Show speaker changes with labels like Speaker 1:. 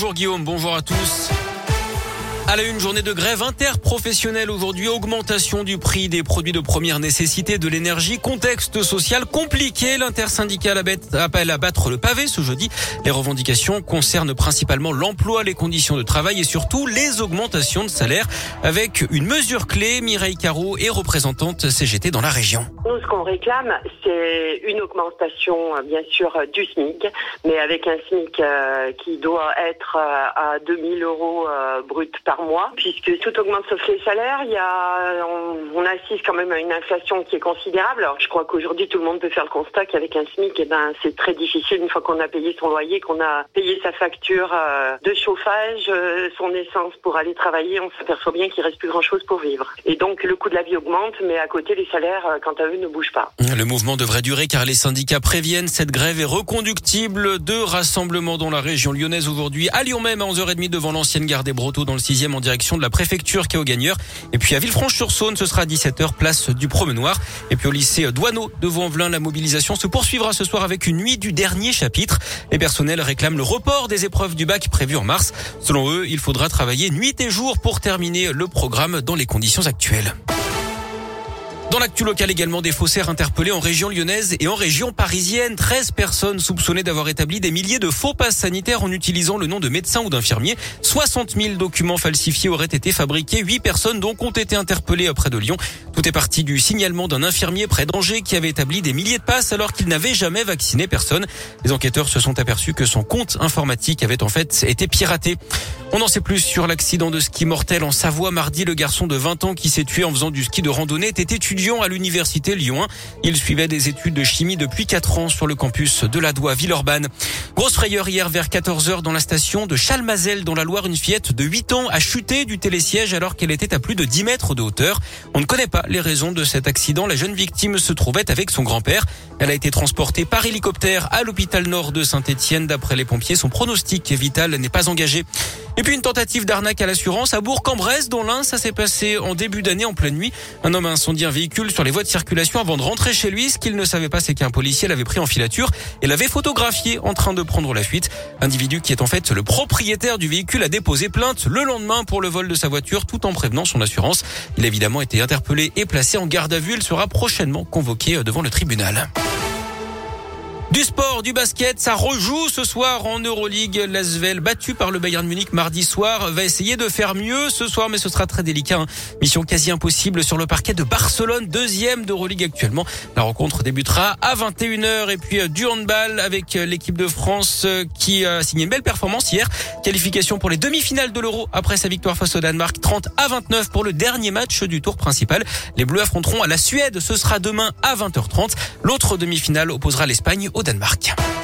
Speaker 1: Bonjour Guillaume, bonjour à tous. À la une journée de grève interprofessionnelle aujourd'hui, augmentation du prix des produits de première nécessité, de l'énergie, contexte social compliqué. L'intersyndical appelle à battre le pavé ce jeudi. Les revendications concernent principalement l'emploi, les conditions de travail et surtout les augmentations de salaire avec une mesure clé. Mireille Caro est représentante CGT dans la région.
Speaker 2: Nous, ce qu'on réclame, c'est une augmentation, bien sûr, du SMIC, mais avec un SMIC euh, qui doit être euh, à 2000 euros euh, brut par mois, puisque tout augmente sauf les salaires. Il y a, on, assiste quand même à une inflation qui est considérable. Alors je crois qu'aujourd'hui tout le monde peut faire le constat qu'avec un SMIC, eh ben c'est très difficile une fois qu'on a payé son loyer, qu'on a payé sa facture euh, de chauffage, son essence pour aller travailler, on s'aperçoit bien qu'il reste plus grand chose pour vivre. Et donc le coût de la vie augmente, mais à côté les salaires, quant à eux,
Speaker 1: Le mouvement devrait durer car les syndicats préviennent cette grève est reconductible. Deux rassemblements dans la région lyonnaise aujourd'hui, à Lyon même à 11h30 devant l'ancienne gare des Brotteaux dans le 6e en direction de la préfecture qui est au gagneur. Et puis à Villefranche-sur-Saône, ce sera à 17h, place du Promenoir. Et puis au lycée Douaneau de Vaux-en-Velin, la mobilisation se poursuivra ce soir avec une nuit du dernier chapitre. Les personnels réclament le report des épreuves du bac prévues en mars. Selon eux, il faudra travailler nuit et jour pour terminer le programme dans les conditions actuelles. Dans l'actu local également, des faussaires interpellés en région lyonnaise et en région parisienne. 13 personnes soupçonnées d'avoir établi des milliers de faux passes sanitaires en utilisant le nom de médecin ou d'infirmier. 60 000 documents falsifiés auraient été fabriqués. 8 personnes donc ont été interpellées près de Lyon. Tout est parti du signalement d'un infirmier près d'Angers qui avait établi des milliers de passes alors qu'il n'avait jamais vacciné personne. Les enquêteurs se sont aperçus que son compte informatique avait en fait été piraté. On en sait plus sur l'accident de ski mortel en Savoie. Mardi, le garçon de 20 ans qui s'est tué en faisant du ski de randonnée était étudiant à l'université Lyon 1. Il suivait des études de chimie depuis 4 ans sur le campus de la Doua Villeurbanne. Grosse frayeur hier vers 14h dans la station de Chalmazel dans la Loire. Une fillette de 8 ans a chuté du télésiège alors qu'elle était à plus de 10 mètres de hauteur. On ne connaît pas les raisons de cet accident. La jeune victime se trouvait avec son grand-père. Elle a été transportée par hélicoptère à l'hôpital nord de Saint-Etienne. D'après les pompiers, son pronostic vital n'est pas engagé. Et puis une tentative d'arnaque à l'assurance à Bourg-en-Bresse, dont l'un, ça s'est passé en début d'année en pleine nuit. Un homme a incendié un véhicule sur les voies de circulation avant de rentrer chez lui. Ce qu'il ne savait pas, c'est qu'un policier l'avait pris en filature et l'avait photographié en train de prendre la fuite. Individu qui est en fait le propriétaire du véhicule a déposé plainte le lendemain pour le vol de sa voiture tout en prévenant son assurance. Il a évidemment été interpellé et placé en garde à vue. Il sera prochainement convoqué devant le tribunal. Du sport, du basket, ça rejoue ce soir en Euroleague. L'Asvel, battu par le Bayern Munich mardi soir, va essayer de faire mieux ce soir, mais ce sera très délicat. Hein. Mission quasi impossible sur le parquet de Barcelone, deuxième d'Euroleague actuellement. La rencontre débutera à 21h et puis euh, du handball avec euh, l'équipe de France euh, qui a signé une belle performance hier. Qualification pour les demi-finales de l'Euro après sa victoire face au Danemark, 30 à 29 pour le dernier match du tour principal. Les Bleus affronteront à la Suède, ce sera demain à 20h30. L'autre demi-finale opposera l'Espagne au Danemark.